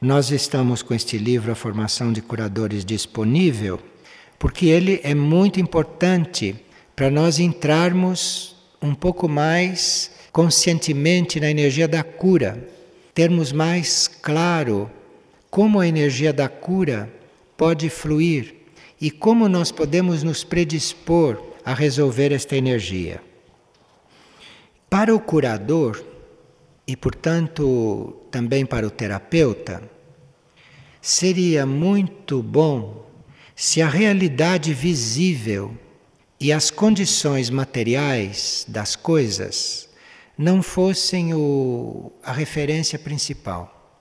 nós estamos com este livro, A Formação de Curadores, disponível, porque ele é muito importante para nós entrarmos um pouco mais conscientemente na energia da cura, termos mais claro como a energia da cura pode fluir e como nós podemos nos predispor a resolver esta energia. Para o curador, e portanto também para o terapeuta, seria muito bom se a realidade visível e as condições materiais das coisas não fossem o, a referência principal.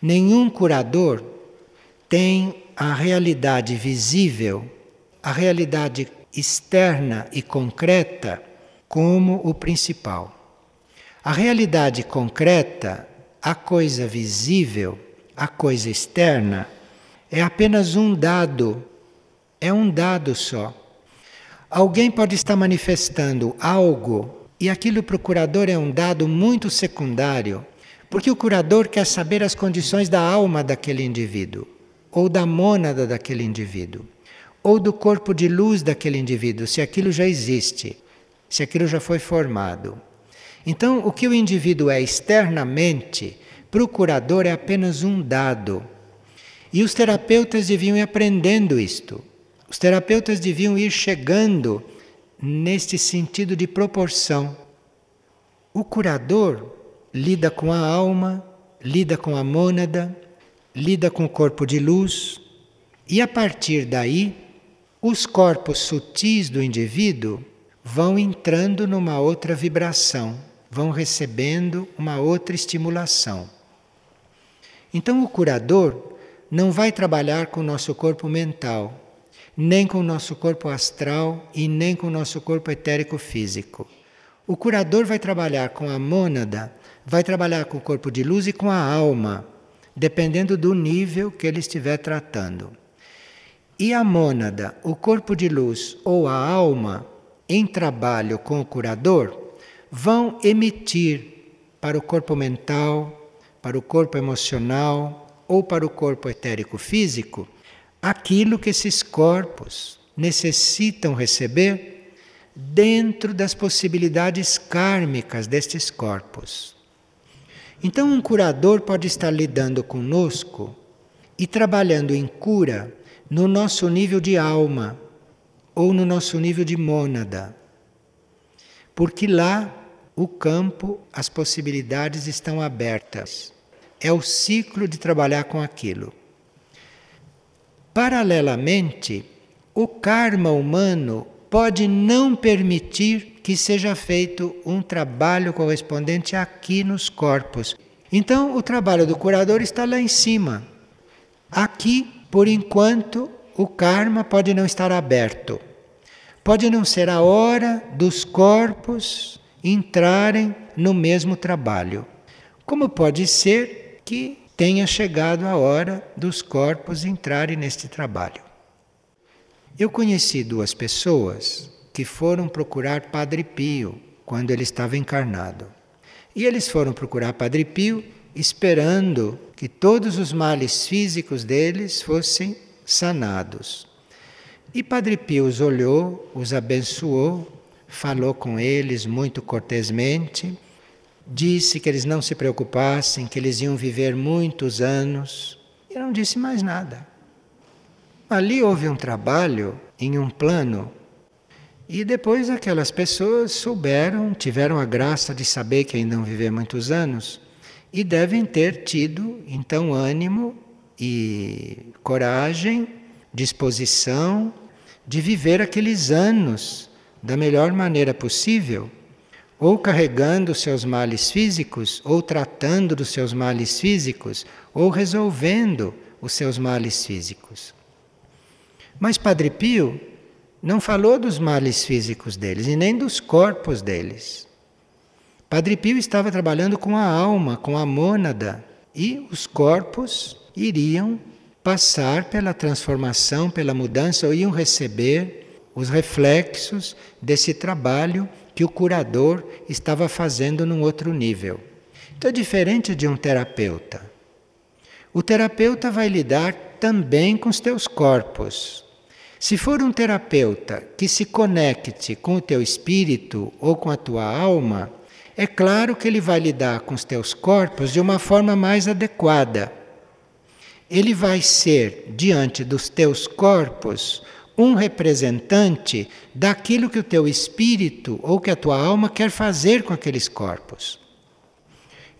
Nenhum curador tem a realidade visível, a realidade externa e concreta como o principal. A realidade concreta, a coisa visível, a coisa externa, é apenas um dado, é um dado só. Alguém pode estar manifestando algo e aquilo para o curador é um dado muito secundário, porque o curador quer saber as condições da alma daquele indivíduo, ou da mônada daquele indivíduo, ou do corpo de luz daquele indivíduo, se aquilo já existe, se aquilo já foi formado. Então, o que o indivíduo é externamente, para o curador é apenas um dado. E os terapeutas deviam ir aprendendo isto. Os terapeutas deviam ir chegando neste sentido de proporção. O curador lida com a alma, lida com a mônada, lida com o corpo de luz, e a partir daí, os corpos sutis do indivíduo vão entrando numa outra vibração vão recebendo uma outra estimulação. Então, o curador não vai trabalhar com o nosso corpo mental, nem com o nosso corpo astral e nem com o nosso corpo etérico físico. O curador vai trabalhar com a mônada, vai trabalhar com o corpo de luz e com a alma, dependendo do nível que ele estiver tratando. E a mônada, o corpo de luz ou a alma, em trabalho com o curador, vão emitir para o corpo mental, para o corpo emocional ou para o corpo etérico físico aquilo que esses corpos necessitam receber dentro das possibilidades kármicas destes corpos. Então, um curador pode estar lidando conosco e trabalhando em cura no nosso nível de alma ou no nosso nível de mônada. Porque lá o campo, as possibilidades estão abertas. É o ciclo de trabalhar com aquilo. Paralelamente, o karma humano pode não permitir que seja feito um trabalho correspondente aqui nos corpos. Então, o trabalho do curador está lá em cima. Aqui, por enquanto, o karma pode não estar aberto. Pode não ser a hora dos corpos entrarem no mesmo trabalho. Como pode ser que tenha chegado a hora dos corpos entrarem neste trabalho? Eu conheci duas pessoas que foram procurar Padre Pio quando ele estava encarnado. E eles foram procurar Padre Pio esperando que todos os males físicos deles fossem sanados. E Padre Pio os olhou, os abençoou falou com eles muito cortesmente, disse que eles não se preocupassem, que eles iam viver muitos anos, e não disse mais nada. Ali houve um trabalho em um plano, e depois aquelas pessoas souberam, tiveram a graça de saber que ainda vão viver muitos anos, e devem ter tido então ânimo e coragem, disposição de viver aqueles anos da melhor maneira possível, ou carregando seus males físicos, ou tratando dos seus males físicos, ou resolvendo os seus males físicos. Mas Padre Pio não falou dos males físicos deles e nem dos corpos deles. Padre Pio estava trabalhando com a alma, com a mônada, e os corpos iriam passar pela transformação, pela mudança, ou iam receber os reflexos desse trabalho que o curador estava fazendo num outro nível. Então é diferente de um terapeuta. O terapeuta vai lidar também com os teus corpos. Se for um terapeuta que se conecte com o teu espírito ou com a tua alma, é claro que ele vai lidar com os teus corpos de uma forma mais adequada. Ele vai ser, diante dos teus corpos, um representante daquilo que o teu espírito ou que a tua alma quer fazer com aqueles corpos.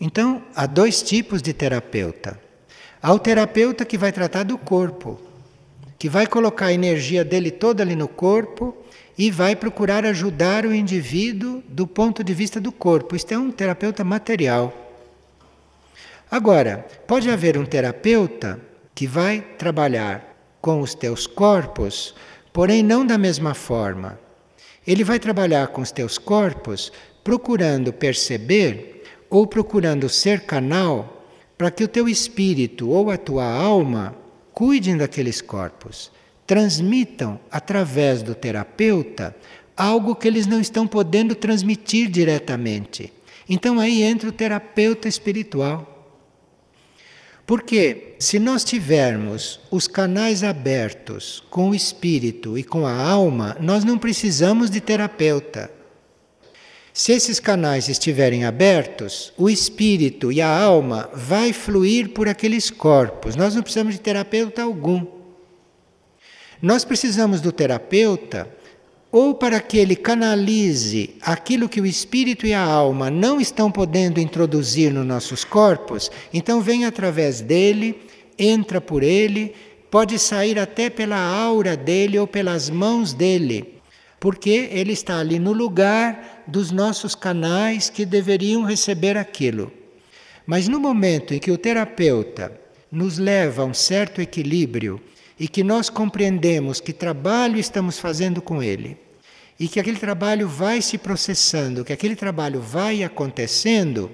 Então, há dois tipos de terapeuta. Há o terapeuta que vai tratar do corpo, que vai colocar a energia dele toda ali no corpo e vai procurar ajudar o indivíduo do ponto de vista do corpo. Isto é um terapeuta material. Agora, pode haver um terapeuta que vai trabalhar com os teus corpos, porém não da mesma forma. Ele vai trabalhar com os teus corpos procurando perceber ou procurando ser canal para que o teu espírito ou a tua alma cuidem daqueles corpos transmitam através do terapeuta algo que eles não estão podendo transmitir diretamente. Então aí entra o terapeuta espiritual. Porque se nós tivermos os canais abertos com o espírito e com a alma, nós não precisamos de terapeuta. Se esses canais estiverem abertos, o espírito e a alma vai fluir por aqueles corpos. Nós não precisamos de terapeuta algum. Nós precisamos do terapeuta ou para que ele canalize aquilo que o espírito e a alma não estão podendo introduzir nos nossos corpos, então vem através dele, entra por ele, pode sair até pela aura dele ou pelas mãos dele, porque ele está ali no lugar dos nossos canais que deveriam receber aquilo. Mas no momento em que o terapeuta nos leva a um certo equilíbrio e que nós compreendemos que trabalho estamos fazendo com ele e que aquele trabalho vai se processando, que aquele trabalho vai acontecendo,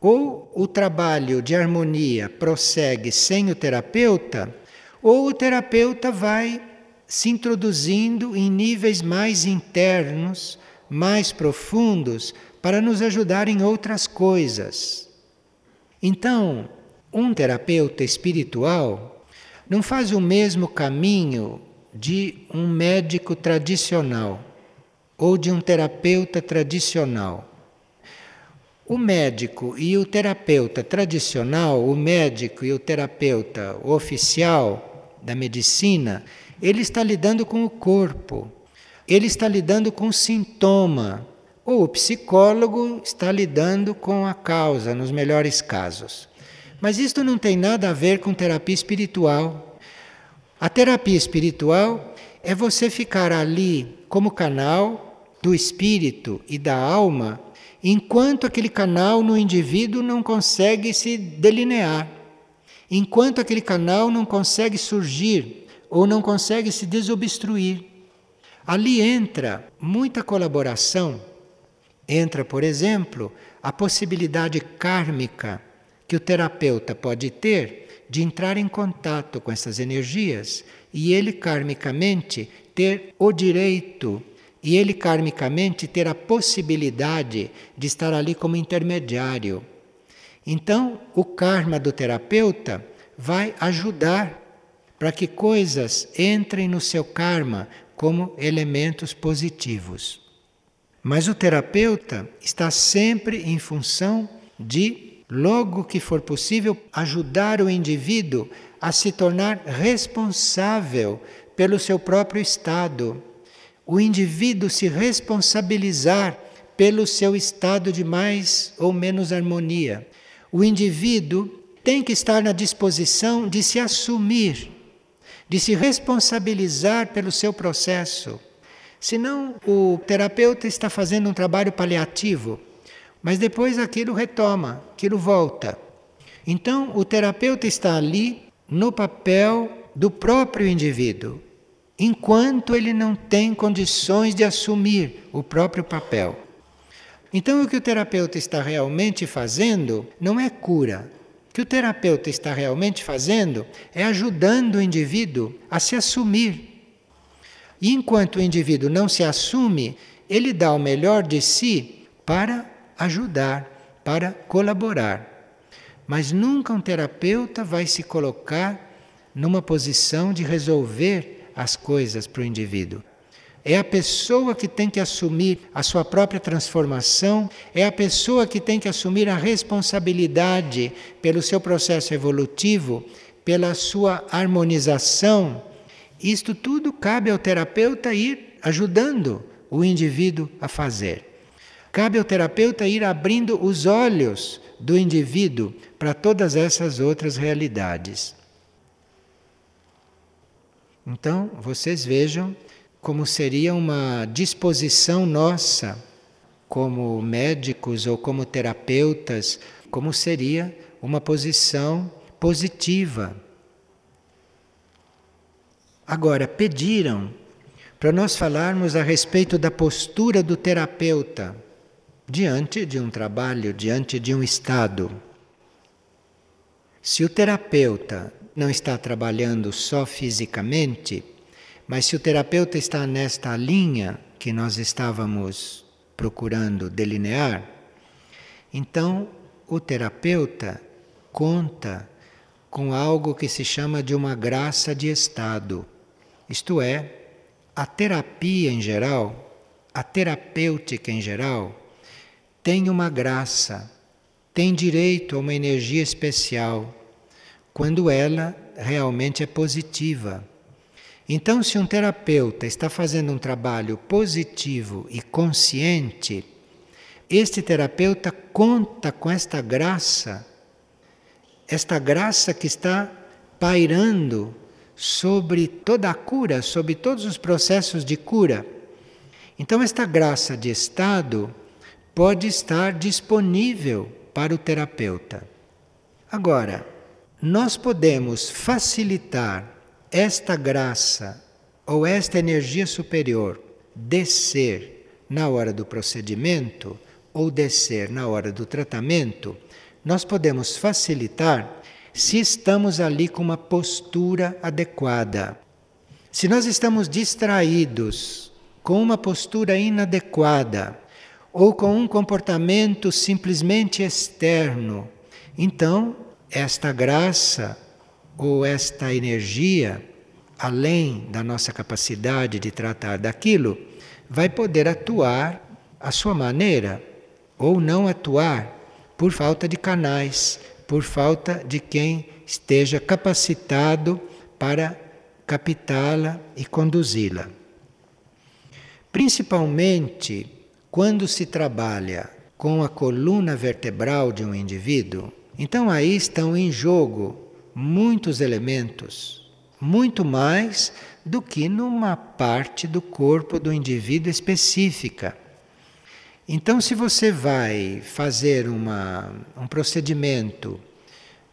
ou o trabalho de harmonia prossegue sem o terapeuta, ou o terapeuta vai se introduzindo em níveis mais internos, mais profundos, para nos ajudar em outras coisas. Então, um terapeuta espiritual não faz o mesmo caminho de um médico tradicional ou de um terapeuta tradicional. O médico e o terapeuta tradicional, o médico e o terapeuta oficial da medicina, ele está lidando com o corpo, ele está lidando com o sintoma, ou o psicólogo está lidando com a causa, nos melhores casos. Mas isto não tem nada a ver com terapia espiritual. A terapia espiritual é você ficar ali como canal do espírito e da alma, enquanto aquele canal no indivíduo não consegue se delinear, enquanto aquele canal não consegue surgir ou não consegue se desobstruir. Ali entra muita colaboração. Entra, por exemplo, a possibilidade kármica que o terapeuta pode ter de entrar em contato com essas energias e ele karmicamente ter o direito e ele karmicamente ter a possibilidade de estar ali como intermediário. Então, o karma do terapeuta vai ajudar para que coisas entrem no seu karma como elementos positivos. Mas o terapeuta está sempre em função de logo que for possível, ajudar o indivíduo a se tornar responsável pelo seu próprio estado. O indivíduo se responsabilizar pelo seu estado de mais ou menos harmonia. O indivíduo tem que estar na disposição de se assumir, de se responsabilizar pelo seu processo. Senão, o terapeuta está fazendo um trabalho paliativo mas depois aquilo retoma, aquilo volta. Então, o terapeuta está ali no papel do próprio indivíduo, enquanto ele não tem condições de assumir o próprio papel. Então, o que o terapeuta está realmente fazendo não é cura. O que o terapeuta está realmente fazendo é ajudando o indivíduo a se assumir. E enquanto o indivíduo não se assume, ele dá o melhor de si para ajudar, para colaborar. mas nunca um terapeuta vai se colocar numa posição de resolver as coisas para o indivíduo. É a pessoa que tem que assumir a sua própria transformação, é a pessoa que tem que assumir a responsabilidade pelo seu processo evolutivo, pela sua harmonização. Isto tudo cabe ao terapeuta ir ajudando o indivíduo a fazer. Cabe ao terapeuta ir abrindo os olhos do indivíduo para todas essas outras realidades. Então, vocês vejam como seria uma disposição nossa, como médicos ou como terapeutas, como seria uma posição positiva. Agora, pediram para nós falarmos a respeito da postura do terapeuta diante de um trabalho, diante de um estado. Se o terapeuta não está trabalhando só fisicamente, mas se o terapeuta está nesta linha que nós estávamos procurando delinear, então o terapeuta conta com algo que se chama de uma graça de estado. Isto é, a terapia em geral, a terapêutica em geral, tem uma graça, tem direito a uma energia especial, quando ela realmente é positiva. Então, se um terapeuta está fazendo um trabalho positivo e consciente, este terapeuta conta com esta graça, esta graça que está pairando sobre toda a cura, sobre todos os processos de cura. Então, esta graça de estado pode estar disponível para o terapeuta. Agora, nós podemos facilitar esta graça ou esta energia superior descer na hora do procedimento ou descer na hora do tratamento, nós podemos facilitar se estamos ali com uma postura adequada. Se nós estamos distraídos com uma postura inadequada ou com um comportamento simplesmente externo, então esta graça ou esta energia, além da nossa capacidade de tratar daquilo, vai poder atuar à sua maneira ou não atuar por falta de canais, por falta de quem esteja capacitado para captá-la e conduzi-la. Principalmente quando se trabalha com a coluna vertebral de um indivíduo, então aí estão em jogo muitos elementos, muito mais do que numa parte do corpo do indivíduo específica. Então, se você vai fazer uma, um procedimento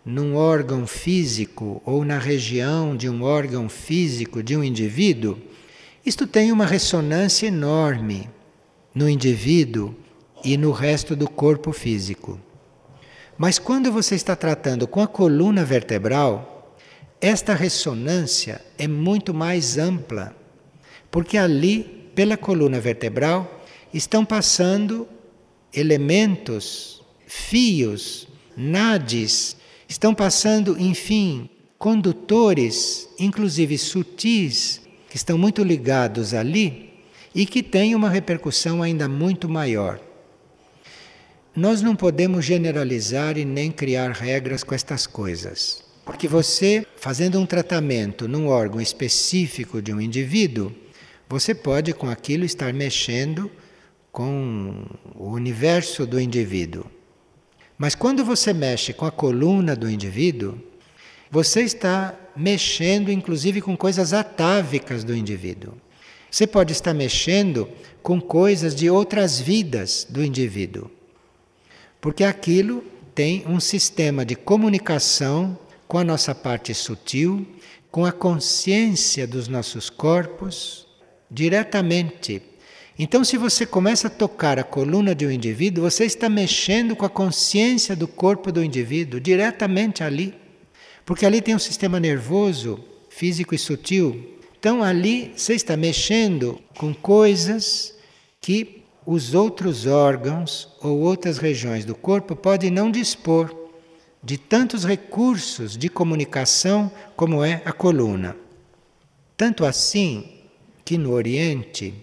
num órgão físico ou na região de um órgão físico de um indivíduo, isto tem uma ressonância enorme no indivíduo e no resto do corpo físico. Mas quando você está tratando com a coluna vertebral, esta ressonância é muito mais ampla, porque ali, pela coluna vertebral, estão passando elementos, fios, nades, estão passando, enfim, condutores, inclusive sutis, que estão muito ligados ali e que têm uma repercussão ainda muito maior. Nós não podemos generalizar e nem criar regras com estas coisas. Porque você, fazendo um tratamento num órgão específico de um indivíduo, você pode com aquilo estar mexendo com o universo do indivíduo. Mas quando você mexe com a coluna do indivíduo, você está mexendo inclusive com coisas atávicas do indivíduo. Você pode estar mexendo com coisas de outras vidas do indivíduo porque aquilo tem um sistema de comunicação com a nossa parte sutil, com a consciência dos nossos corpos, diretamente. Então, se você começa a tocar a coluna de um indivíduo, você está mexendo com a consciência do corpo do indivíduo, diretamente ali. Porque ali tem um sistema nervoso, físico e sutil. Então, ali você está mexendo com coisas que os outros órgãos ou outras regiões do corpo podem não dispor. de tantos recursos de comunicação como é a coluna. Tanto assim que no Oriente,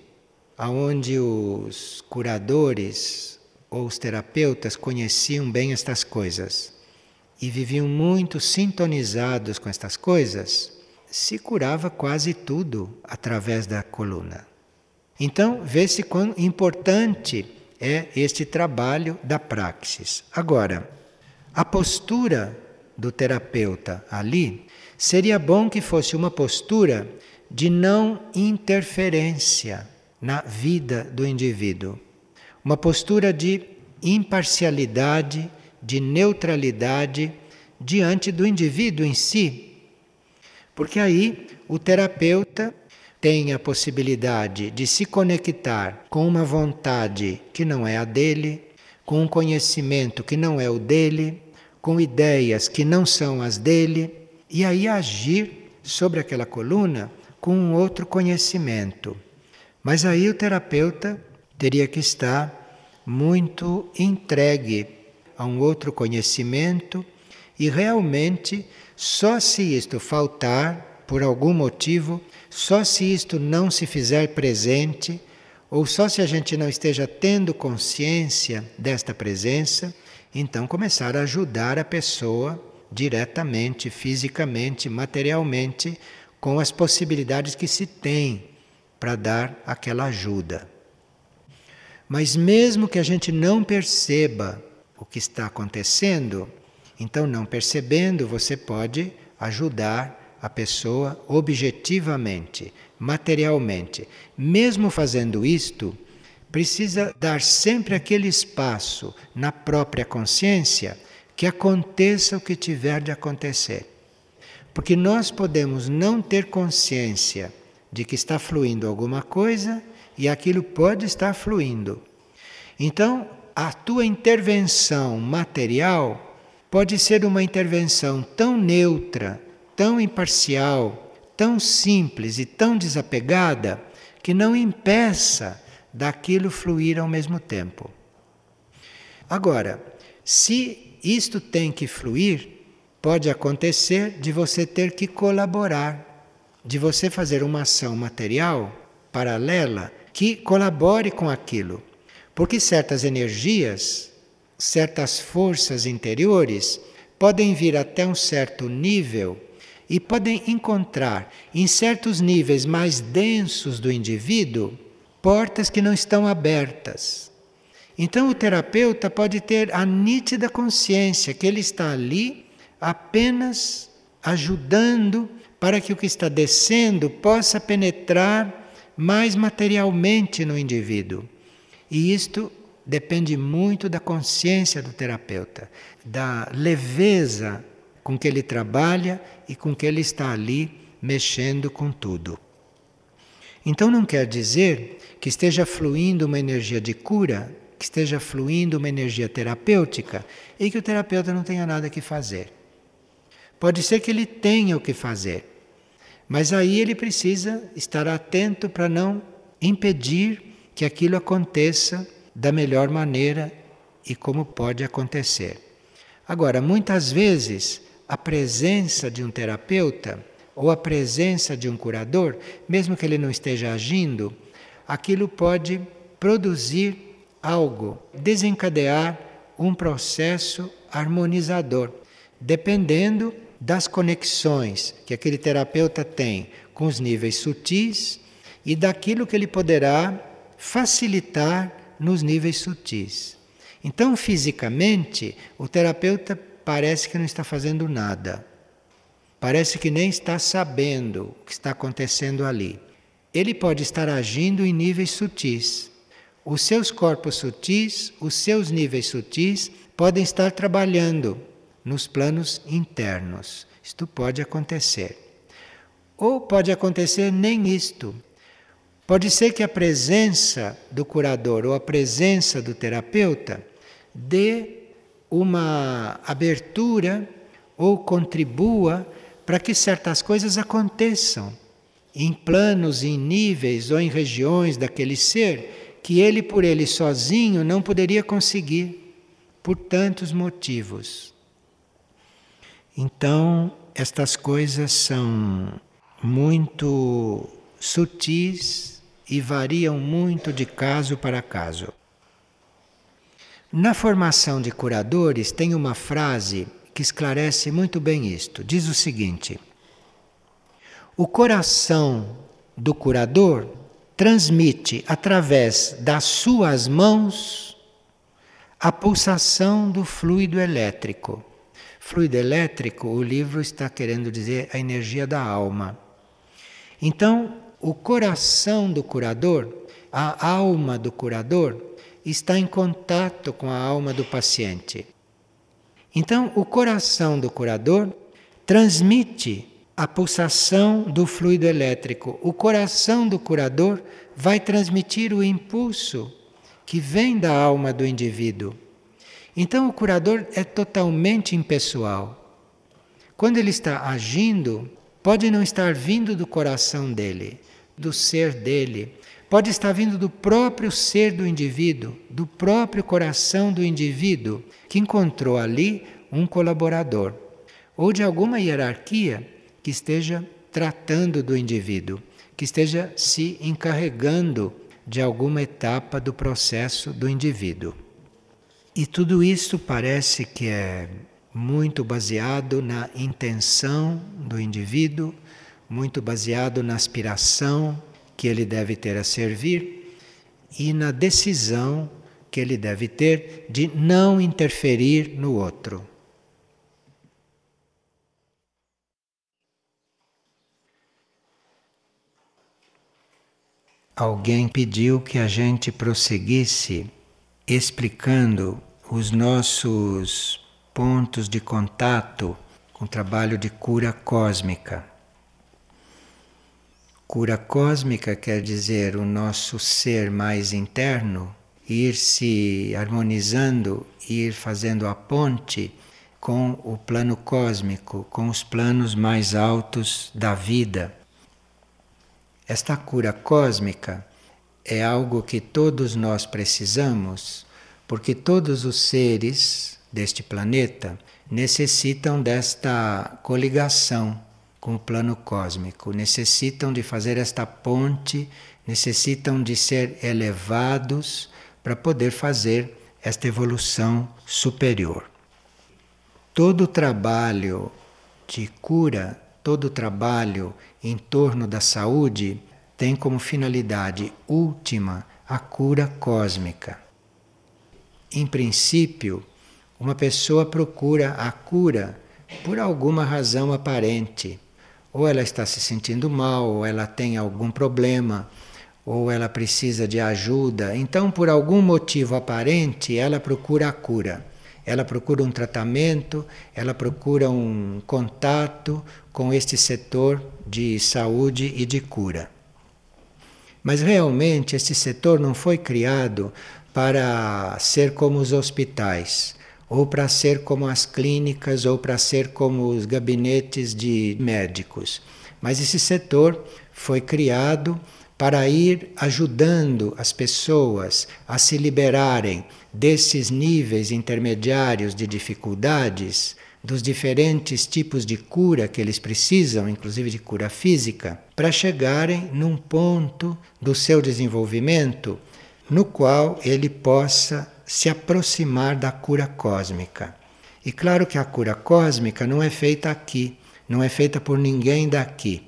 aonde os curadores ou os terapeutas conheciam bem estas coisas e viviam muito sintonizados com estas coisas, se curava quase tudo através da coluna. Então, vê-se quão importante é este trabalho da praxis. Agora, a postura do terapeuta ali seria bom que fosse uma postura de não interferência na vida do indivíduo. Uma postura de imparcialidade, de neutralidade diante do indivíduo em si. Porque aí o terapeuta tem a possibilidade de se conectar com uma vontade que não é a dele, com um conhecimento que não é o dele, com ideias que não são as dele, e aí agir sobre aquela coluna com um outro conhecimento. Mas aí o terapeuta teria que estar muito entregue a um outro conhecimento e realmente só se isto faltar por algum motivo só se isto não se fizer presente, ou só se a gente não esteja tendo consciência desta presença, então começar a ajudar a pessoa diretamente, fisicamente, materialmente, com as possibilidades que se tem para dar aquela ajuda. Mas mesmo que a gente não perceba o que está acontecendo, então não percebendo, você pode ajudar a pessoa objetivamente, materialmente. Mesmo fazendo isto, precisa dar sempre aquele espaço na própria consciência que aconteça o que tiver de acontecer. Porque nós podemos não ter consciência de que está fluindo alguma coisa e aquilo pode estar fluindo. Então, a tua intervenção material pode ser uma intervenção tão neutra, tão imparcial, tão simples e tão desapegada que não impeça daquilo fluir ao mesmo tempo. Agora, se isto tem que fluir, pode acontecer de você ter que colaborar, de você fazer uma ação material paralela que colabore com aquilo. Porque certas energias, certas forças interiores podem vir até um certo nível e podem encontrar em certos níveis mais densos do indivíduo portas que não estão abertas. Então o terapeuta pode ter a nítida consciência que ele está ali apenas ajudando para que o que está descendo possa penetrar mais materialmente no indivíduo. E isto depende muito da consciência do terapeuta, da leveza com que ele trabalha e com que ele está ali mexendo com tudo. Então não quer dizer que esteja fluindo uma energia de cura, que esteja fluindo uma energia terapêutica e que o terapeuta não tenha nada que fazer. Pode ser que ele tenha o que fazer, mas aí ele precisa estar atento para não impedir que aquilo aconteça da melhor maneira e como pode acontecer. Agora, muitas vezes a presença de um terapeuta ou a presença de um curador, mesmo que ele não esteja agindo, aquilo pode produzir algo, desencadear um processo harmonizador, dependendo das conexões que aquele terapeuta tem com os níveis sutis e daquilo que ele poderá facilitar nos níveis sutis. Então, fisicamente, o terapeuta parece que não está fazendo nada. Parece que nem está sabendo o que está acontecendo ali. Ele pode estar agindo em níveis sutis. Os seus corpos sutis, os seus níveis sutis, podem estar trabalhando nos planos internos. Isto pode acontecer. Ou pode acontecer nem isto. Pode ser que a presença do curador ou a presença do terapeuta dê uma abertura ou contribua para que certas coisas aconteçam em planos, em níveis ou em regiões daquele ser que ele por ele sozinho não poderia conseguir por tantos motivos. Então, estas coisas são muito sutis e variam muito de caso para caso. Na formação de curadores, tem uma frase que esclarece muito bem isto. Diz o seguinte: O coração do curador transmite através das suas mãos a pulsação do fluido elétrico. Fluido elétrico, o livro está querendo dizer a energia da alma. Então, o coração do curador, a alma do curador, está em contato com a alma do paciente. Então, o coração do curador transmite a pulsação do fluido elétrico. O coração do curador vai transmitir o impulso que vem da alma do indivíduo. Então, o curador é totalmente impessoal. Quando ele está agindo, pode não estar vindo do coração dele, do ser dele, pode estar vindo do próprio ser do indivíduo, do próprio coração do indivíduo, que encontrou ali um colaborador, ou de alguma hierarquia que esteja tratando do indivíduo, que esteja se encarregando de alguma etapa do processo do indivíduo. E tudo isso parece que é muito baseado na intenção do indivíduo, muito baseado na aspiração que ele deve ter a servir e na decisão que ele deve ter de não interferir no outro. Alguém pediu que a gente prosseguisse explicando os nossos pontos de contato com o trabalho de cura cósmica. Cura cósmica quer dizer o nosso ser mais interno ir se harmonizando, ir fazendo a ponte com o plano cósmico, com os planos mais altos da vida. Esta cura cósmica é algo que todos nós precisamos, porque todos os seres deste planeta necessitam desta coligação com o plano cósmico, necessitam de fazer esta ponte, necessitam de ser elevados para poder fazer esta evolução superior. Todo o trabalho de cura, todo o trabalho em torno da saúde tem como finalidade última a cura cósmica. Em princípio, uma pessoa procura a cura por alguma razão aparente ou ela está se sentindo mal, ou ela tem algum problema, ou ela precisa de ajuda. Então, por algum motivo aparente, ela procura a cura. Ela procura um tratamento, ela procura um contato com este setor de saúde e de cura. Mas realmente este setor não foi criado para ser como os hospitais ou para ser como as clínicas, ou para ser como os gabinetes de médicos. Mas esse setor foi criado para ir ajudando as pessoas a se liberarem desses níveis intermediários de dificuldades, dos diferentes tipos de cura que eles precisam, inclusive de cura física, para chegarem num ponto do seu desenvolvimento no qual ele possa se aproximar da cura cósmica. E claro que a cura cósmica não é feita aqui, não é feita por ninguém daqui.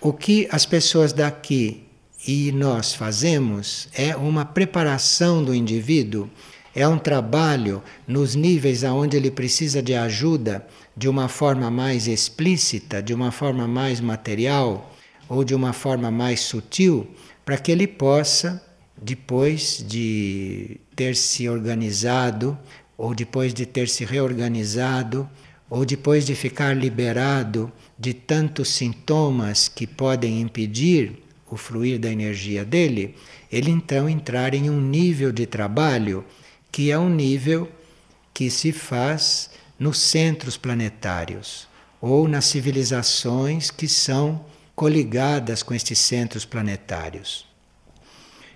O que as pessoas daqui e nós fazemos é uma preparação do indivíduo, é um trabalho nos níveis aonde ele precisa de ajuda de uma forma mais explícita, de uma forma mais material ou de uma forma mais sutil, para que ele possa depois de ter se organizado, ou depois de ter se reorganizado, ou depois de ficar liberado de tantos sintomas que podem impedir o fluir da energia dele, ele então entrar em um nível de trabalho que é um nível que se faz nos centros planetários ou nas civilizações que são coligadas com estes centros planetários.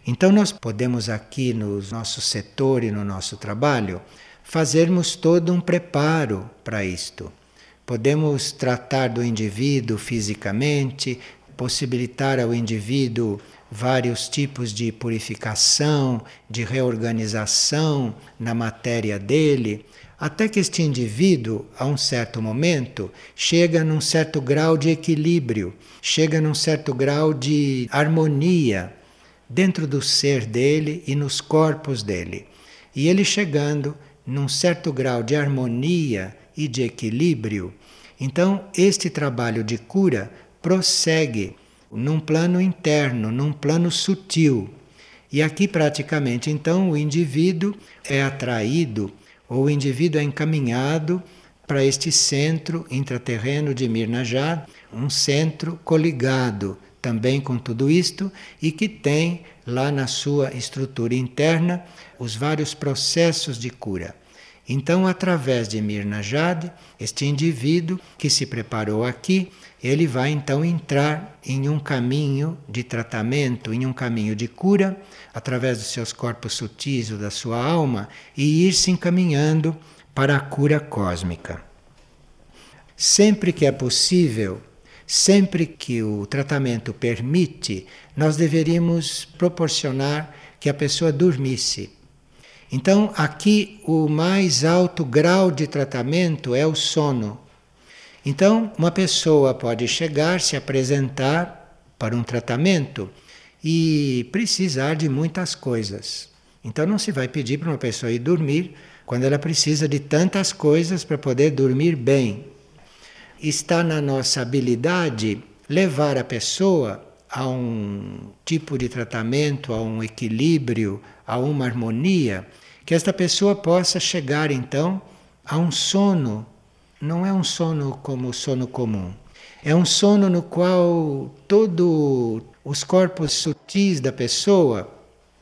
Então, nós podemos aqui no nosso setor e no nosso trabalho fazermos todo um preparo para isto. podemos tratar do indivíduo fisicamente, possibilitar ao indivíduo vários tipos de purificação, de reorganização na matéria dele, até que este indivíduo, a um certo momento, chega num certo grau de equilíbrio, chega num certo grau de harmonia dentro do ser dele e nos corpos dele. E ele chegando num certo grau de harmonia e de equilíbrio, então este trabalho de cura prossegue num plano interno, num plano sutil. E aqui praticamente então o indivíduo é atraído ou o indivíduo é encaminhado para este centro intraterreno de Mirnajad, um centro coligado também com tudo isto e que tem lá na sua estrutura interna os vários processos de cura. Então, através de Mirnajad, este indivíduo que se preparou aqui, ele vai então entrar em um caminho de tratamento, em um caminho de cura, através dos seus corpos sutis ou da sua alma, e ir se encaminhando para a cura cósmica. Sempre que é possível, sempre que o tratamento permite, nós deveríamos proporcionar que a pessoa dormisse. Então, aqui o mais alto grau de tratamento é o sono. Então, uma pessoa pode chegar, se apresentar para um tratamento e precisar de muitas coisas. Então, não se vai pedir para uma pessoa ir dormir quando ela precisa de tantas coisas para poder dormir bem. Está na nossa habilidade levar a pessoa a um tipo de tratamento, a um equilíbrio, a uma harmonia, que esta pessoa possa chegar então a um sono não é um sono como o sono comum. É um sono no qual todos os corpos sutis da pessoa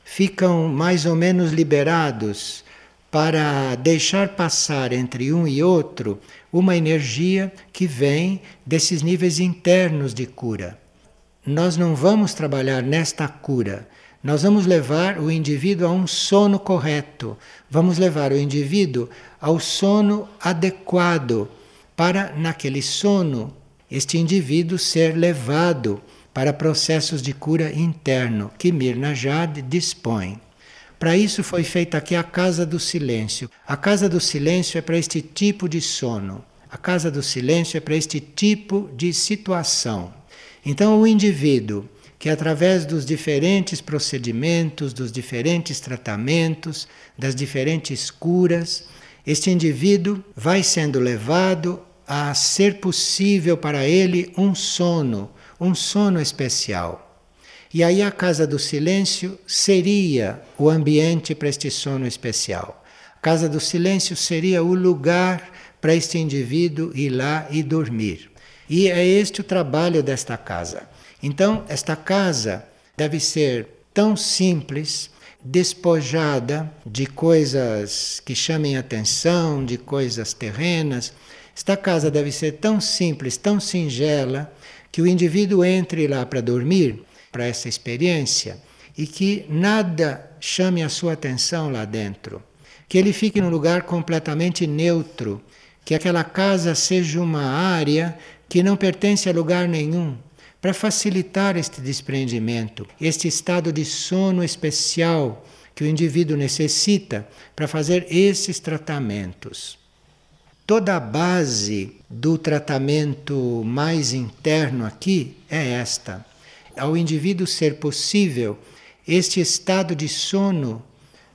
ficam mais ou menos liberados para deixar passar entre um e outro uma energia que vem desses níveis internos de cura. Nós não vamos trabalhar nesta cura, nós vamos levar o indivíduo a um sono correto, vamos levar o indivíduo ao sono adequado, para, naquele sono, este indivíduo ser levado para processos de cura interno que Mirna Jade dispõe. Para isso foi feita aqui a Casa do Silêncio. A Casa do Silêncio é para este tipo de sono. A Casa do Silêncio é para este tipo de situação. Então, o indivíduo que através dos diferentes procedimentos, dos diferentes tratamentos, das diferentes curas, este indivíduo vai sendo levado a ser possível para ele um sono, um sono especial. E aí a casa do silêncio seria o ambiente para este sono especial. A casa do silêncio seria o lugar para este indivíduo ir lá e dormir. E é este o trabalho desta casa. Então, esta casa deve ser tão simples, despojada de coisas que chamem atenção, de coisas terrenas. Esta casa deve ser tão simples, tão singela, que o indivíduo entre lá para dormir, para essa experiência, e que nada chame a sua atenção lá dentro. Que ele fique num lugar completamente neutro, que aquela casa seja uma área que não pertence a lugar nenhum, para facilitar este desprendimento, este estado de sono especial que o indivíduo necessita para fazer esses tratamentos. Toda a base do tratamento mais interno aqui é esta. Ao indivíduo ser possível este estado de sono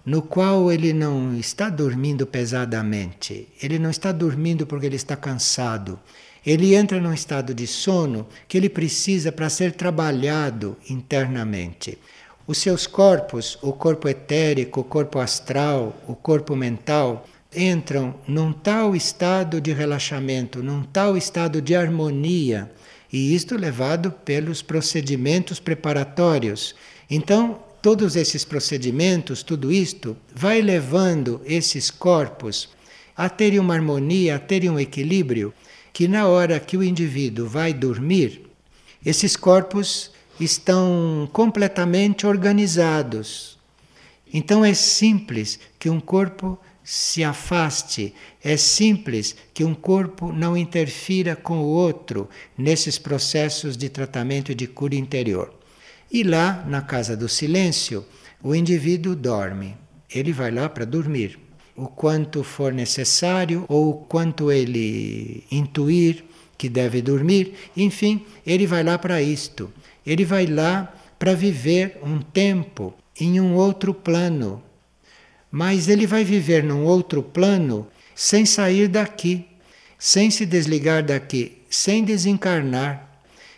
no qual ele não está dormindo pesadamente, ele não está dormindo porque ele está cansado, ele entra num estado de sono que ele precisa para ser trabalhado internamente. Os seus corpos, o corpo etérico, o corpo astral, o corpo mental, entram num tal estado de relaxamento, num tal estado de harmonia, e isto levado pelos procedimentos preparatórios. Então, todos esses procedimentos, tudo isto, vai levando esses corpos a terem uma harmonia, a terem um equilíbrio que na hora que o indivíduo vai dormir, esses corpos estão completamente organizados. Então é simples que um corpo se afaste, é simples que um corpo não interfira com o outro nesses processos de tratamento e de cura interior. E lá, na casa do silêncio, o indivíduo dorme. Ele vai lá para dormir. O quanto for necessário ou o quanto ele intuir que deve dormir, enfim, ele vai lá para isto. Ele vai lá para viver um tempo em um outro plano. Mas ele vai viver num outro plano sem sair daqui, sem se desligar daqui, sem desencarnar.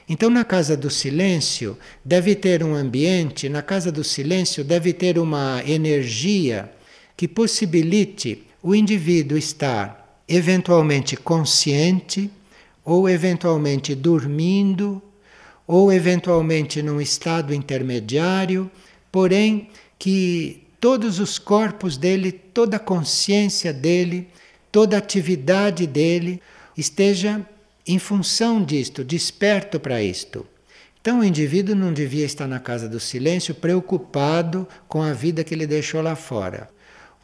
Então, na casa do silêncio, deve ter um ambiente, na casa do silêncio, deve ter uma energia que possibilite o indivíduo estar eventualmente consciente, ou eventualmente dormindo, ou eventualmente num estado intermediário, porém que todos os corpos dele, toda a consciência dele, toda a atividade dele esteja em função disto, desperto para isto. Então o indivíduo não devia estar na casa do silêncio preocupado com a vida que ele deixou lá fora.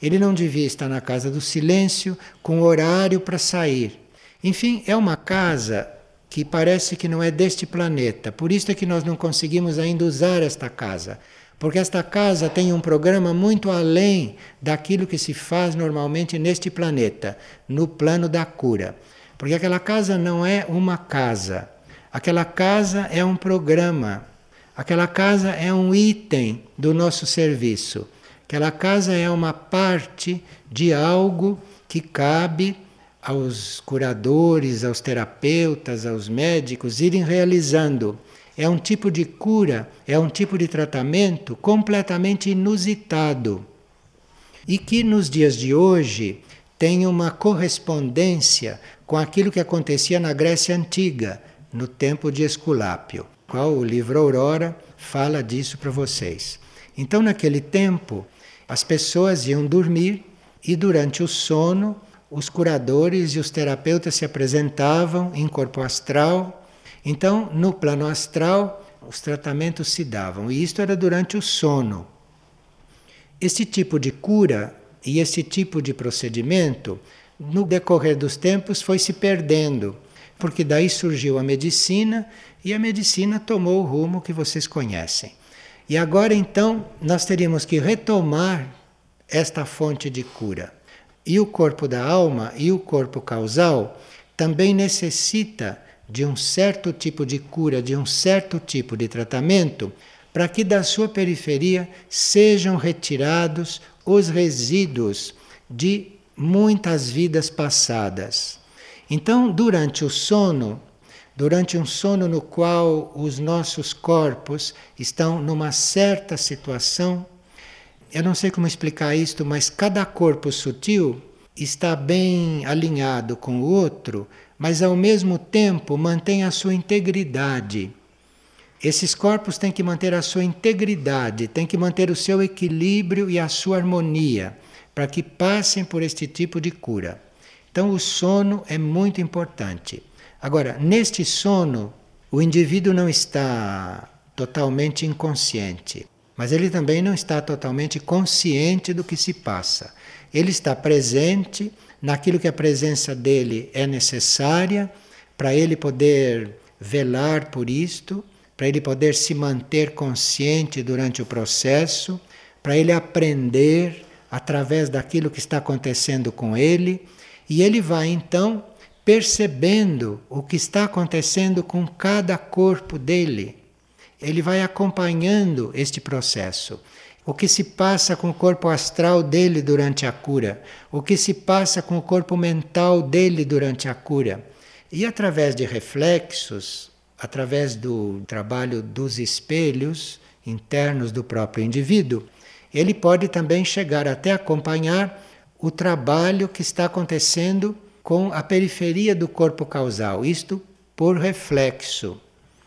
Ele não devia estar na casa do silêncio com horário para sair. Enfim, é uma casa que parece que não é deste planeta. Por isso é que nós não conseguimos ainda usar esta casa. Porque esta casa tem um programa muito além daquilo que se faz normalmente neste planeta, no plano da cura. Porque aquela casa não é uma casa. Aquela casa é um programa. Aquela casa é um item do nosso serviço. Aquela casa é uma parte de algo que cabe aos curadores, aos terapeutas, aos médicos irem realizando. É um tipo de cura, é um tipo de tratamento completamente inusitado e que nos dias de hoje tem uma correspondência com aquilo que acontecia na Grécia Antiga, no tempo de Esculápio, qual o livro Aurora fala disso para vocês. Então, naquele tempo, as pessoas iam dormir e durante o sono os curadores e os terapeutas se apresentavam em corpo astral. Então, no plano astral, os tratamentos se davam, e isto era durante o sono. Esse tipo de cura e esse tipo de procedimento, no decorrer dos tempos, foi se perdendo, porque daí surgiu a medicina e a medicina tomou o rumo que vocês conhecem. E agora então nós teríamos que retomar esta fonte de cura. E o corpo da alma e o corpo causal também necessita de um certo tipo de cura, de um certo tipo de tratamento, para que da sua periferia sejam retirados os resíduos de muitas vidas passadas. Então, durante o sono, durante um sono no qual os nossos corpos estão numa certa situação. Eu não sei como explicar isto, mas cada corpo sutil está bem alinhado com o outro, mas ao mesmo tempo mantém a sua integridade. Esses corpos têm que manter a sua integridade, têm que manter o seu equilíbrio e a sua harmonia, para que passem por este tipo de cura. Então, o sono é muito importante. Agora, neste sono, o indivíduo não está totalmente inconsciente, mas ele também não está totalmente consciente do que se passa. Ele está presente naquilo que a presença dele é necessária para ele poder velar por isto, para ele poder se manter consciente durante o processo, para ele aprender através daquilo que está acontecendo com ele, e ele vai então percebendo o que está acontecendo com cada corpo dele. Ele vai acompanhando este processo. O que se passa com o corpo astral dele durante a cura, o que se passa com o corpo mental dele durante a cura. E através de reflexos, através do trabalho dos espelhos internos do próprio indivíduo, ele pode também chegar até acompanhar o trabalho que está acontecendo com a periferia do corpo causal, isto por reflexo.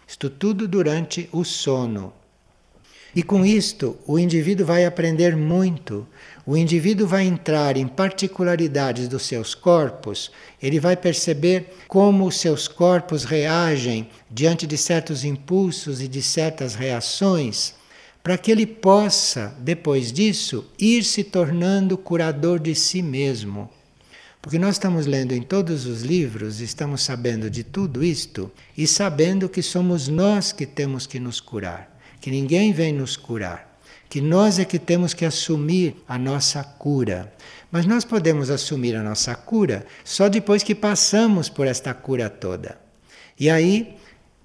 Isto tudo durante o sono. E com isto, o indivíduo vai aprender muito. O indivíduo vai entrar em particularidades dos seus corpos, ele vai perceber como os seus corpos reagem diante de certos impulsos e de certas reações, para que ele possa, depois disso, ir se tornando curador de si mesmo. Porque nós estamos lendo em todos os livros, estamos sabendo de tudo isto e sabendo que somos nós que temos que nos curar, que ninguém vem nos curar, que nós é que temos que assumir a nossa cura. Mas nós podemos assumir a nossa cura só depois que passamos por esta cura toda. E aí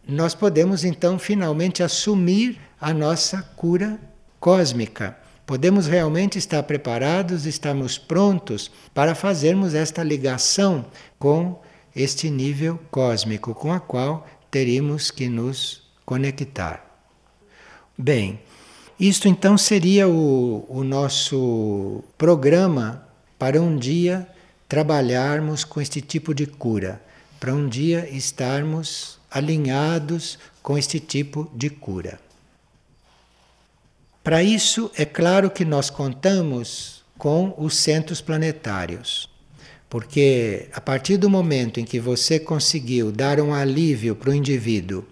nós podemos então finalmente assumir a nossa cura cósmica. Podemos realmente estar preparados, estamos prontos para fazermos esta ligação com este nível cósmico com a qual teríamos que nos conectar. Bem, isto então seria o, o nosso programa para um dia trabalharmos com este tipo de cura, para um dia estarmos alinhados com este tipo de cura. Para isso, é claro que nós contamos com os centros planetários, porque a partir do momento em que você conseguiu dar um alívio para o indivíduo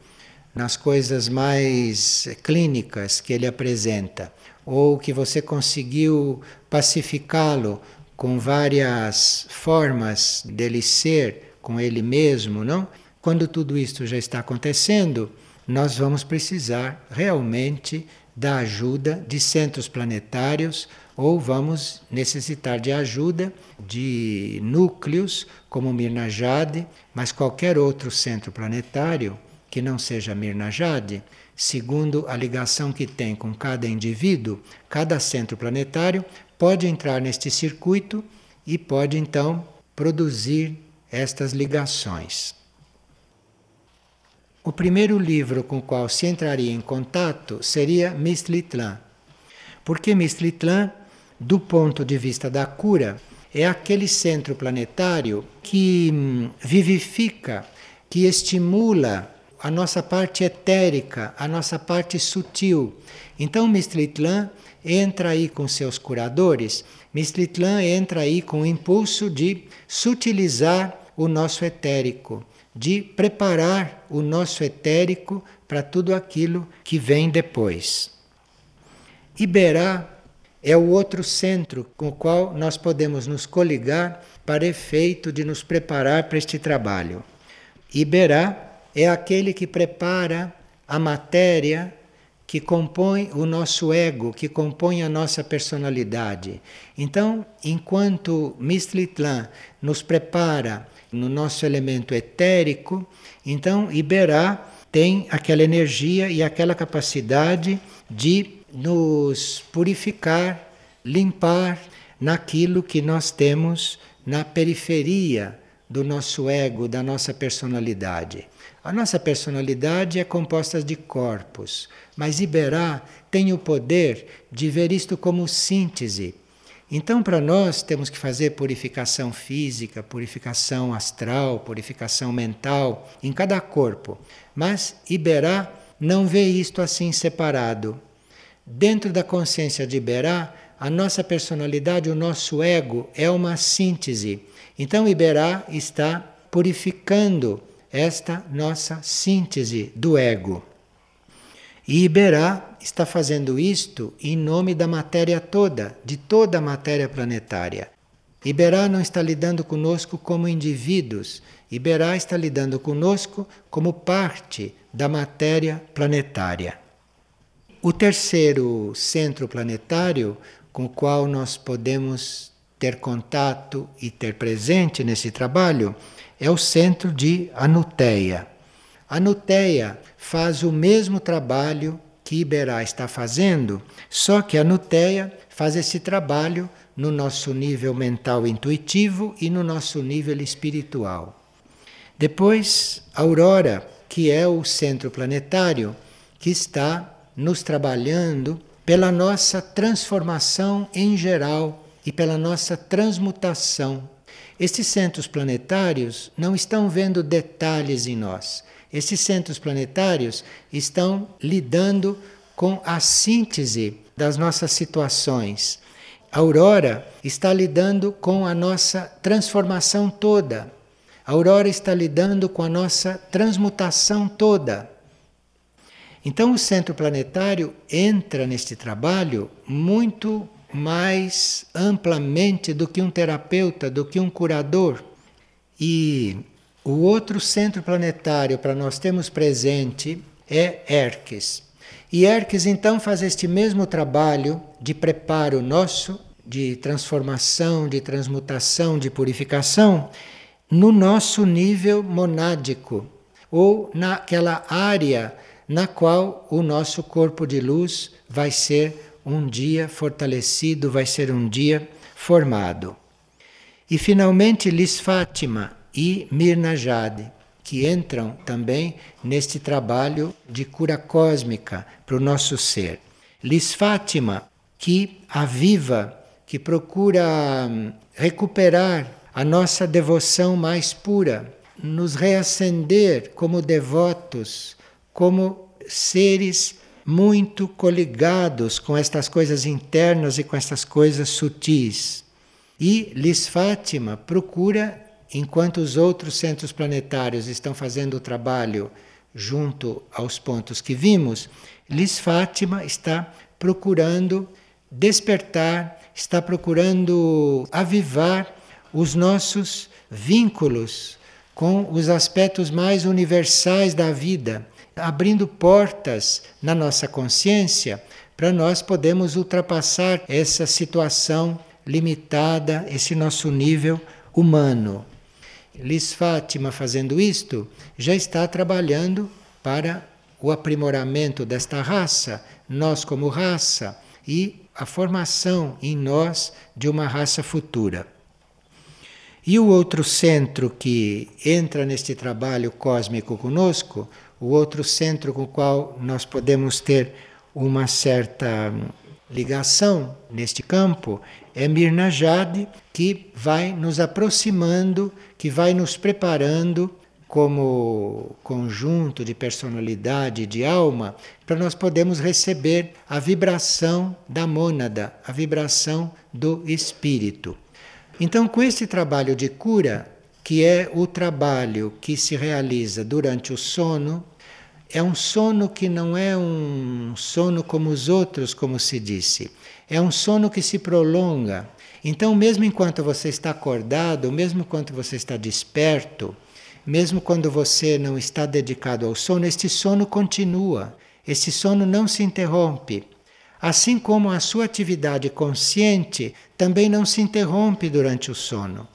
nas coisas mais clínicas que ele apresenta, ou que você conseguiu pacificá-lo com várias formas dele ser com ele mesmo, não? Quando tudo isto já está acontecendo, nós vamos precisar realmente da ajuda de centros planetários ou vamos necessitar de ajuda de núcleos como Mirnajade, mas qualquer outro centro planetário que não seja Mirnajade, segundo a ligação que tem com cada indivíduo, cada centro planetário pode entrar neste circuito e pode então produzir estas ligações. O primeiro livro com o qual se entraria em contato seria Mistlitlan. Porque Mistlitlan, do ponto de vista da cura, é aquele centro planetário que hum, vivifica, que estimula a nossa parte etérica, a nossa parte sutil. Então, Mistlitlan entra aí com seus curadores, Mistlitlan entra aí com o impulso de sutilizar o nosso etérico de preparar o nosso etérico para tudo aquilo que vem depois. Iberá é o outro centro com o qual nós podemos nos coligar para efeito de nos preparar para este trabalho. Iberá é aquele que prepara a matéria que compõe o nosso ego, que compõe a nossa personalidade. Então, enquanto Mistlitlan nos prepara no nosso elemento etérico, então Iberá tem aquela energia e aquela capacidade de nos purificar, limpar naquilo que nós temos na periferia do nosso ego, da nossa personalidade. A nossa personalidade é composta de corpos, mas Iberá tem o poder de ver isto como síntese então, para nós, temos que fazer purificação física, purificação astral, purificação mental em cada corpo. Mas Iberá não vê isto assim separado. Dentro da consciência de Iberá, a nossa personalidade, o nosso ego é uma síntese. Então, Iberá está purificando esta nossa síntese do ego. E Iberá está fazendo isto em nome da matéria toda, de toda a matéria planetária. Iberá não está lidando conosco como indivíduos, Iberá está lidando conosco como parte da matéria planetária. O terceiro centro planetário com o qual nós podemos ter contato e ter presente nesse trabalho é o centro de Anuteia. A Nuteia faz o mesmo trabalho que Iberá está fazendo, só que a Nuteia faz esse trabalho no nosso nível mental intuitivo e no nosso nível espiritual. Depois, Aurora, que é o centro planetário que está nos trabalhando pela nossa transformação em geral e pela nossa transmutação. Estes centros planetários não estão vendo detalhes em nós, esses centros planetários estão lidando com a síntese das nossas situações. A aurora está lidando com a nossa transformação toda. A aurora está lidando com a nossa transmutação toda. Então, o centro planetário entra neste trabalho muito mais amplamente do que um terapeuta, do que um curador. E o outro centro planetário para nós termos presente é Herques. E Herques então faz este mesmo trabalho de preparo nosso, de transformação, de transmutação, de purificação, no nosso nível monádico, ou naquela área na qual o nosso corpo de luz vai ser um dia fortalecido, vai ser um dia formado. E finalmente Lis Fátima e Mirna Jade, que entram também neste trabalho de cura cósmica para o nosso ser. Lis Fátima, que aviva, que procura hum, recuperar a nossa devoção mais pura, nos reacender como devotos, como seres muito coligados com estas coisas internas e com estas coisas sutis. E Lis Fátima procura, enquanto os outros centros planetários estão fazendo o trabalho junto aos pontos que vimos, Lis Fátima está procurando despertar, está procurando avivar os nossos vínculos com os aspectos mais universais da vida abrindo portas na nossa consciência para nós podermos ultrapassar essa situação limitada, esse nosso nível humano. Lis Fátima, fazendo isto, já está trabalhando para o aprimoramento desta raça, nós como raça, e a formação em nós de uma raça futura. E o outro centro que entra neste trabalho cósmico conosco, o outro centro com o qual nós podemos ter uma certa ligação neste campo é Mirna Jade, que vai nos aproximando, que vai nos preparando como conjunto de personalidade, de alma, para nós podermos receber a vibração da mônada, a vibração do espírito. Então, com este trabalho de cura, que é o trabalho que se realiza durante o sono, é um sono que não é um sono como os outros, como se disse. É um sono que se prolonga. Então, mesmo enquanto você está acordado, mesmo enquanto você está desperto, mesmo quando você não está dedicado ao sono, este sono continua. Este sono não se interrompe. Assim como a sua atividade consciente também não se interrompe durante o sono.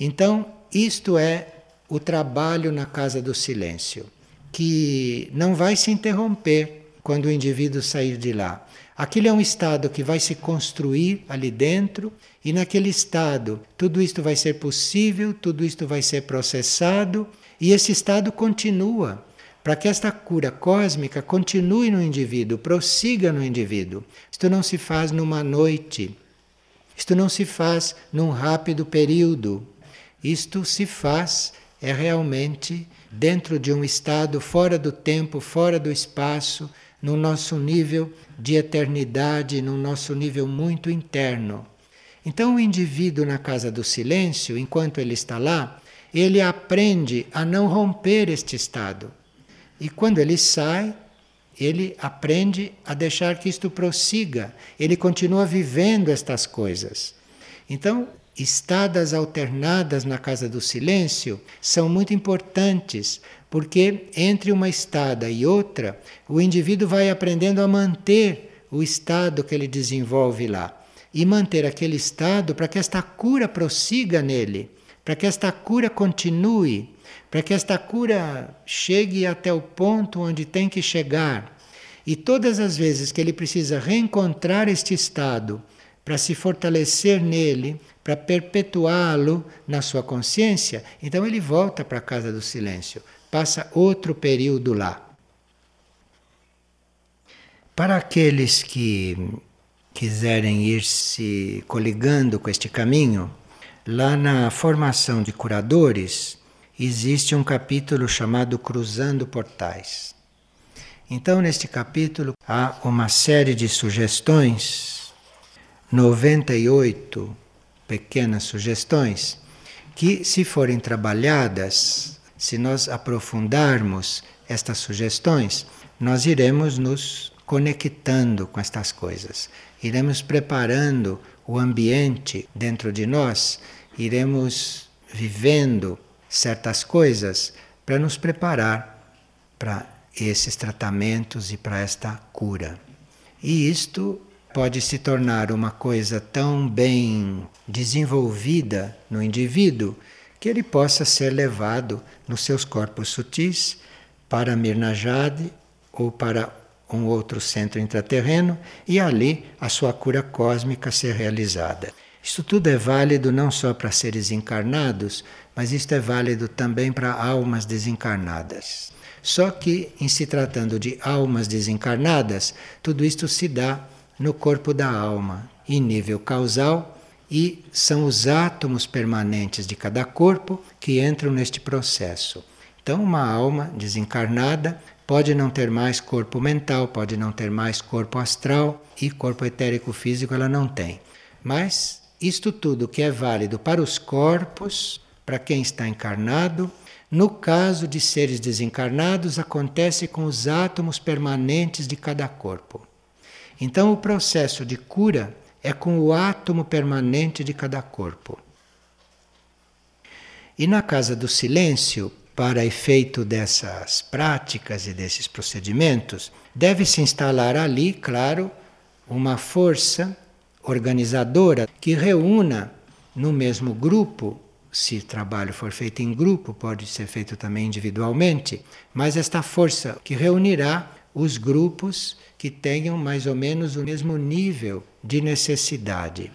Então, isto é o trabalho na casa do silêncio que não vai se interromper quando o indivíduo sair de lá. Aquilo é um estado que vai se construir ali dentro, e naquele estado tudo isto vai ser possível, tudo isto vai ser processado, e esse estado continua. Para que esta cura cósmica continue no indivíduo, prossiga no indivíduo. Isto não se faz numa noite, isto não se faz num rápido período, isto se faz é realmente dentro de um estado fora do tempo, fora do espaço, no nosso nível de eternidade, no nosso nível muito interno. Então, o indivíduo na casa do silêncio, enquanto ele está lá, ele aprende a não romper este estado. E quando ele sai, ele aprende a deixar que isto prossiga, ele continua vivendo estas coisas. Então, estadas alternadas na casa do silêncio são muito importantes, porque entre uma estada e outra, o indivíduo vai aprendendo a manter o estado que ele desenvolve lá e manter aquele estado para que esta cura prossiga nele, para que esta cura continue, para que esta cura chegue até o ponto onde tem que chegar. E todas as vezes que ele precisa reencontrar este estado para se fortalecer nele, para perpetuá-lo na sua consciência, então ele volta para a casa do silêncio, passa outro período lá. Para aqueles que quiserem ir se coligando com este caminho, lá na formação de curadores existe um capítulo chamado Cruzando Portais. Então, neste capítulo, há uma série de sugestões, 98 pequenas sugestões que, se forem trabalhadas, se nós aprofundarmos estas sugestões, nós iremos nos conectando com estas coisas, iremos preparando o ambiente dentro de nós, iremos vivendo certas coisas para nos preparar para esses tratamentos e para esta cura. E isto pode se tornar uma coisa tão bem desenvolvida no indivíduo que ele possa ser levado nos seus corpos sutis para Mirnajade ou para um outro centro intraterreno e ali a sua cura cósmica ser realizada. Isto tudo é válido não só para seres encarnados, mas isto é válido também para almas desencarnadas. Só que, em se tratando de almas desencarnadas, tudo isto se dá no corpo da alma, em nível causal, e são os átomos permanentes de cada corpo que entram neste processo. Então, uma alma desencarnada pode não ter mais corpo mental, pode não ter mais corpo astral e corpo etérico físico ela não tem. Mas isto tudo que é válido para os corpos, para quem está encarnado, no caso de seres desencarnados, acontece com os átomos permanentes de cada corpo. Então, o processo de cura é com o átomo permanente de cada corpo. E na casa do silêncio, para efeito dessas práticas e desses procedimentos, deve-se instalar ali, claro, uma força organizadora que reúna no mesmo grupo, se trabalho for feito em grupo, pode ser feito também individualmente, mas esta força que reunirá os grupos que tenham mais ou menos o mesmo nível de necessidade.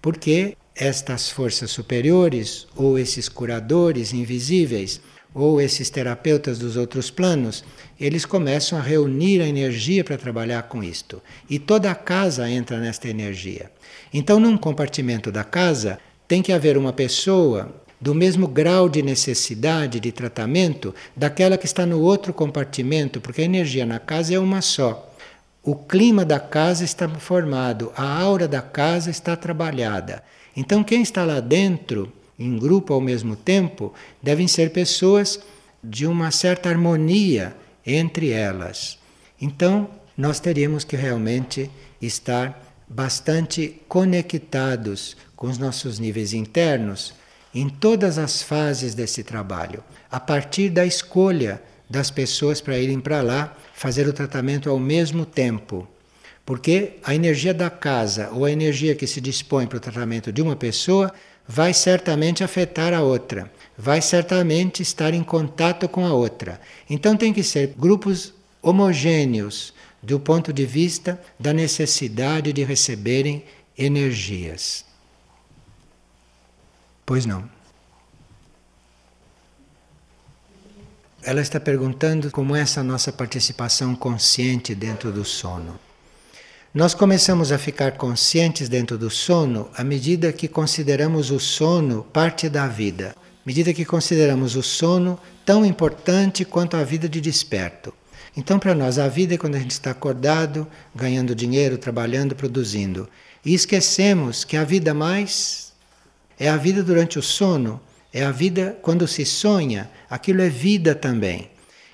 Porque estas forças superiores, ou esses curadores invisíveis, ou esses terapeutas dos outros planos, eles começam a reunir a energia para trabalhar com isto. E toda a casa entra nesta energia. Então, num compartimento da casa, tem que haver uma pessoa do mesmo grau de necessidade de tratamento daquela que está no outro compartimento, porque a energia na casa é uma só. O clima da casa está formado, a aura da casa está trabalhada. Então, quem está lá dentro, em grupo ao mesmo tempo, devem ser pessoas de uma certa harmonia entre elas. Então, nós teríamos que realmente estar bastante conectados com os nossos níveis internos em todas as fases desse trabalho, a partir da escolha das pessoas para irem para lá fazer o tratamento ao mesmo tempo. Porque a energia da casa ou a energia que se dispõe para o tratamento de uma pessoa vai certamente afetar a outra, vai certamente estar em contato com a outra. Então tem que ser grupos homogêneos do ponto de vista da necessidade de receberem energias. Pois não. Ela está perguntando como é essa nossa participação consciente dentro do sono. Nós começamos a ficar conscientes dentro do sono à medida que consideramos o sono parte da vida, à medida que consideramos o sono tão importante quanto a vida de desperto. Então, para nós, a vida é quando a gente está acordado, ganhando dinheiro, trabalhando, produzindo. E esquecemos que a vida mais é a vida durante o sono, é a vida quando se sonha, aquilo é vida também.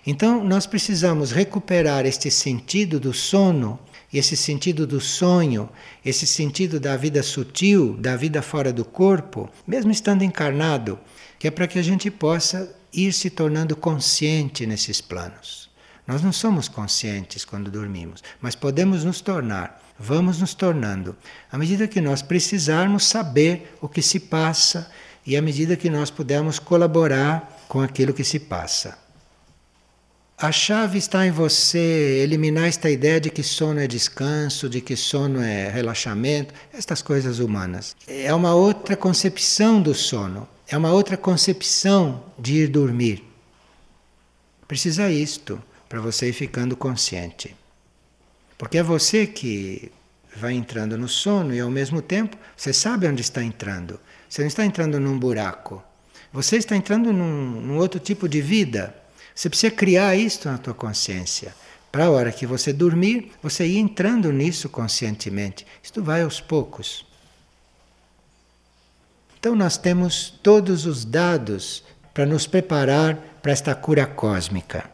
Então nós precisamos recuperar este sentido do sono, esse sentido do sonho, esse sentido da vida sutil, da vida fora do corpo, mesmo estando encarnado, que é para que a gente possa ir se tornando consciente nesses planos. Nós não somos conscientes quando dormimos, mas podemos nos tornar vamos nos tornando, à medida que nós precisarmos saber o que se passa e à medida que nós pudermos colaborar com aquilo que se passa. A chave está em você eliminar esta ideia de que sono é descanso, de que sono é relaxamento, estas coisas humanas. É uma outra concepção do sono, é uma outra concepção de ir dormir. Precisa isto para você ir ficando consciente. Porque é você que vai entrando no sono e ao mesmo tempo você sabe onde está entrando. Você não está entrando num buraco. Você está entrando num, num outro tipo de vida. Você precisa criar isto na tua consciência. Para a hora que você dormir, você ir entrando nisso conscientemente. Isto vai aos poucos. Então nós temos todos os dados para nos preparar para esta cura cósmica.